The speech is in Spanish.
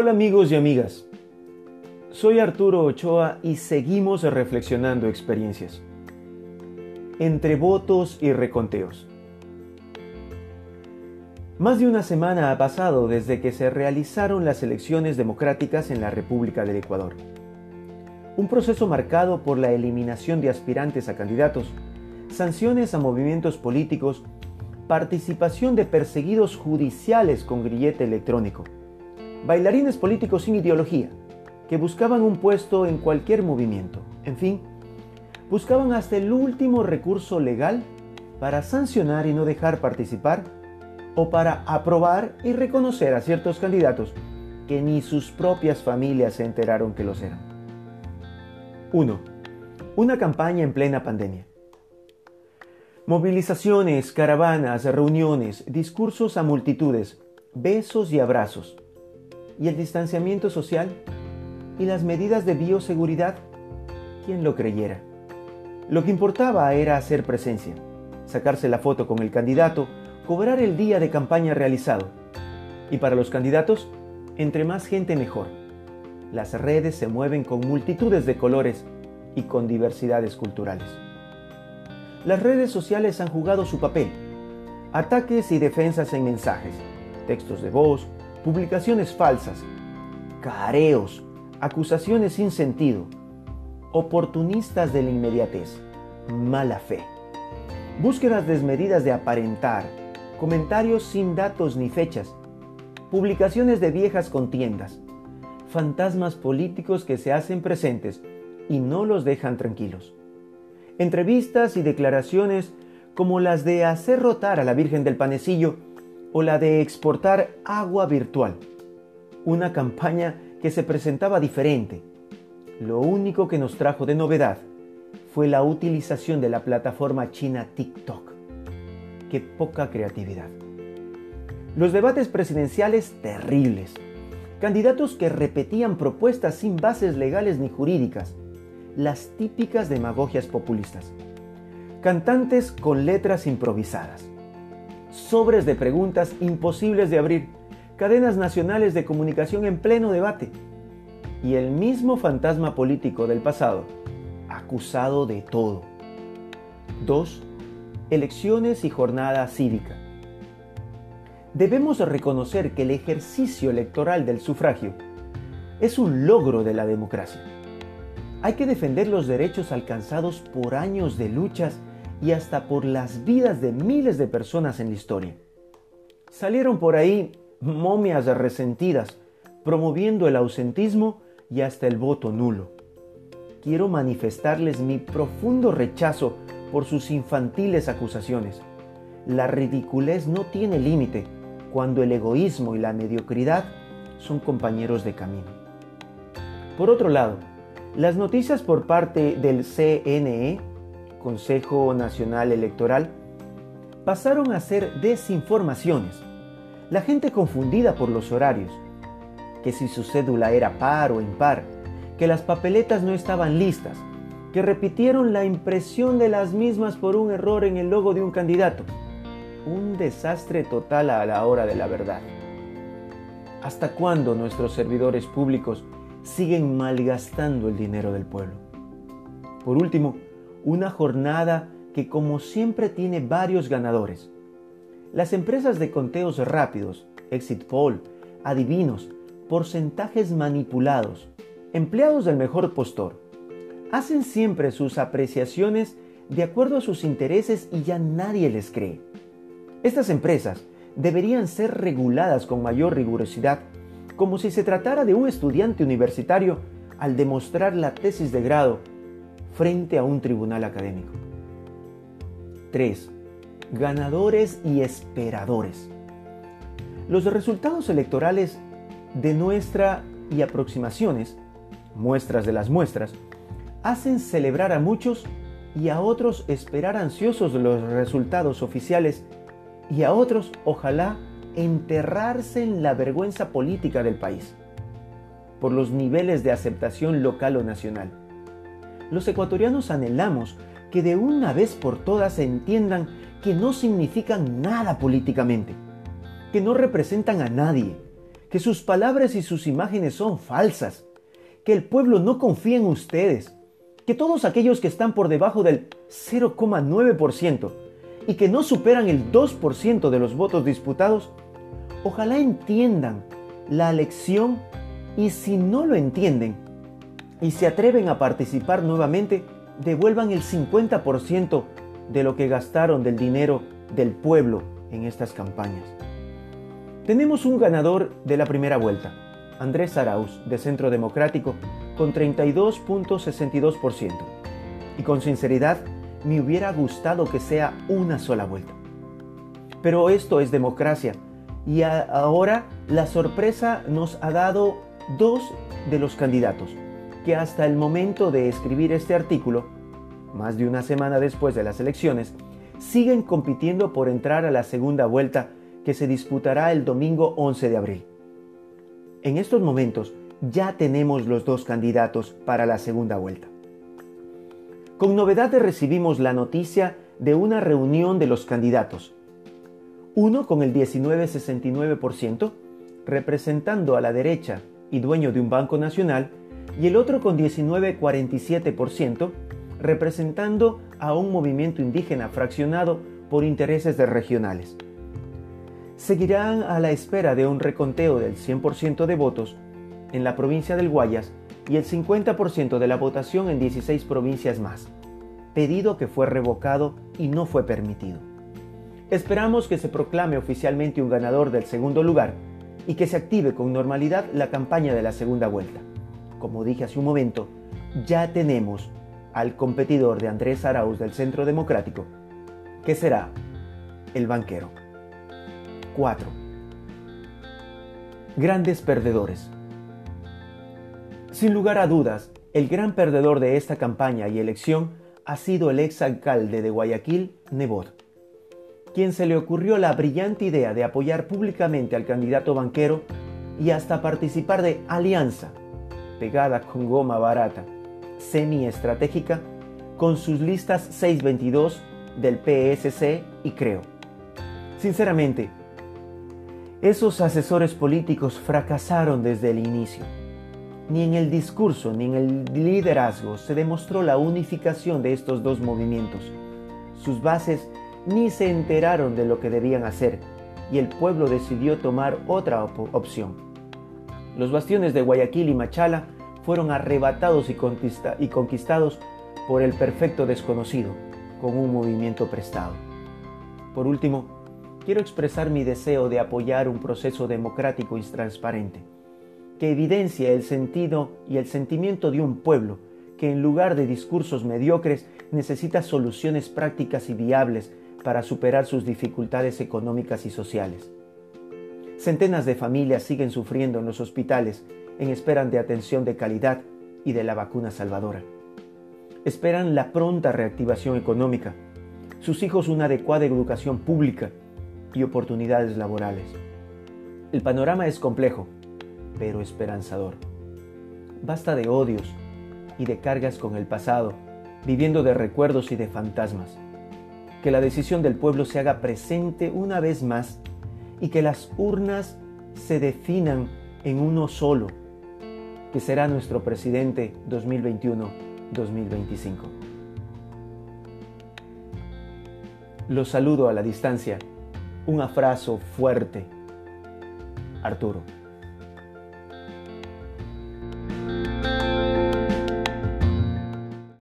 Hola amigos y amigas, soy Arturo Ochoa y seguimos reflexionando experiencias. Entre votos y reconteos. Más de una semana ha pasado desde que se realizaron las elecciones democráticas en la República del Ecuador. Un proceso marcado por la eliminación de aspirantes a candidatos, sanciones a movimientos políticos, participación de perseguidos judiciales con grillete electrónico, bailarines políticos sin ideología, que buscaban un puesto en cualquier movimiento, en fin, buscaban hasta el último recurso legal para sancionar y no dejar participar o para aprobar y reconocer a ciertos candidatos que ni sus propias familias se enteraron que los eran. 1. Una campaña en plena pandemia. Movilizaciones, caravanas, reuniones, discursos a multitudes, besos y abrazos. ¿Y el distanciamiento social? ¿Y las medidas de bioseguridad? ¿Quién lo creyera? Lo que importaba era hacer presencia, sacarse la foto con el candidato, cobrar el día de campaña realizado. Y para los candidatos, entre más gente mejor. Las redes se mueven con multitudes de colores y con diversidades culturales. Las redes sociales han jugado su papel. Ataques y defensas en mensajes, textos de voz, publicaciones falsas, careos, acusaciones sin sentido, oportunistas de la inmediatez, mala fe, búsquedas desmedidas de aparentar, comentarios sin datos ni fechas, publicaciones de viejas contiendas, fantasmas políticos que se hacen presentes y no los dejan tranquilos. Entrevistas y declaraciones como las de hacer rotar a la Virgen del Panecillo o la de exportar agua virtual. Una campaña que se presentaba diferente. Lo único que nos trajo de novedad fue la utilización de la plataforma china TikTok. Qué poca creatividad. Los debates presidenciales terribles. Candidatos que repetían propuestas sin bases legales ni jurídicas. Las típicas demagogias populistas. Cantantes con letras improvisadas. Sobres de preguntas imposibles de abrir. Cadenas nacionales de comunicación en pleno debate. Y el mismo fantasma político del pasado, acusado de todo. 2 elecciones y jornada cívica. Debemos reconocer que el ejercicio electoral del sufragio es un logro de la democracia. Hay que defender los derechos alcanzados por años de luchas y hasta por las vidas de miles de personas en la historia. Salieron por ahí momias resentidas, promoviendo el ausentismo y hasta el voto nulo. Quiero manifestarles mi profundo rechazo por sus infantiles acusaciones. La ridiculez no tiene límite cuando el egoísmo y la mediocridad son compañeros de camino. Por otro lado, las noticias por parte del CNE, Consejo Nacional Electoral, pasaron a ser desinformaciones. La gente confundida por los horarios, que si su cédula era par o impar, que las papeletas no estaban listas, que repitieron la impresión de las mismas por un error en el logo de un candidato. Un desastre total a la hora de la verdad. ¿Hasta cuándo nuestros servidores públicos siguen malgastando el dinero del pueblo? Por último, una jornada que como siempre tiene varios ganadores. Las empresas de conteos rápidos, exit poll, adivinos, porcentajes manipulados, empleados del mejor postor, hacen siempre sus apreciaciones de acuerdo a sus intereses y ya nadie les cree. Estas empresas deberían ser reguladas con mayor rigurosidad, como si se tratara de un estudiante universitario al demostrar la tesis de grado frente a un tribunal académico. 3. Ganadores y esperadores. Los resultados electorales de nuestra y aproximaciones, muestras de las muestras, hacen celebrar a muchos y a otros esperar ansiosos los resultados oficiales y a otros, ojalá, enterrarse en la vergüenza política del país por los niveles de aceptación local o nacional. Los ecuatorianos anhelamos que de una vez por todas entiendan que no significan nada políticamente, que no representan a nadie, que sus palabras y sus imágenes son falsas, que el pueblo no confía en ustedes, que todos aquellos que están por debajo del 0,9% y que no superan el 2% de los votos disputados, ojalá entiendan la lección y si no lo entienden y se atreven a participar nuevamente, devuelvan el 50% de lo que gastaron del dinero del pueblo en estas campañas. Tenemos un ganador de la primera vuelta, Andrés Arauz, de Centro Democrático, con 32.62%. Y con sinceridad, me hubiera gustado que sea una sola vuelta. Pero esto es democracia y ahora la sorpresa nos ha dado dos de los candidatos hasta el momento de escribir este artículo, más de una semana después de las elecciones, siguen compitiendo por entrar a la segunda vuelta que se disputará el domingo 11 de abril. En estos momentos ya tenemos los dos candidatos para la segunda vuelta. Con novedad recibimos la noticia de una reunión de los candidatos. Uno con el 19,69%, representando a la derecha y dueño de un banco nacional, y el otro con 19,47%, representando a un movimiento indígena fraccionado por intereses de regionales. Seguirán a la espera de un reconteo del 100% de votos en la provincia del Guayas y el 50% de la votación en 16 provincias más, pedido que fue revocado y no fue permitido. Esperamos que se proclame oficialmente un ganador del segundo lugar y que se active con normalidad la campaña de la segunda vuelta. Como dije hace un momento, ya tenemos al competidor de Andrés Arauz del Centro Democrático, que será el banquero. 4. Grandes perdedores. Sin lugar a dudas, el gran perdedor de esta campaña y elección ha sido el ex alcalde de Guayaquil, Nebot, quien se le ocurrió la brillante idea de apoyar públicamente al candidato banquero y hasta participar de alianza, pegada con goma barata, semi-estratégica con sus listas 622 del PSC y Creo. Sinceramente, esos asesores políticos fracasaron desde el inicio. Ni en el discurso ni en el liderazgo se demostró la unificación de estos dos movimientos. Sus bases ni se enteraron de lo que debían hacer y el pueblo decidió tomar otra opción. Los bastiones de Guayaquil y Machala fueron arrebatados y, conquistados por el perfecto desconocido, con un movimiento prestado. Por último, quiero expresar mi deseo de apoyar un proceso democrático y transparente, que evidencie el sentido y el sentimiento de un pueblo que en lugar de discursos mediocres necesita soluciones prácticas y viables para superar sus dificultades económicas y sociales. Centenas de familias siguen sufriendo en los hospitales en espera de atención de calidad y de la vacuna salvadora. Esperan la pronta reactivación económica, sus hijos una adecuada educación pública y oportunidades laborales. El panorama es complejo, pero esperanzador. Basta de odios y de cargas con el pasado, viviendo de recuerdos y de fantasmas. Que la decisión del pueblo se haga presente una vez más y que las urnas se definan en uno solo que será nuestro presidente 2021-2025. Los saludo a la distancia. Un abrazo fuerte. Arturo.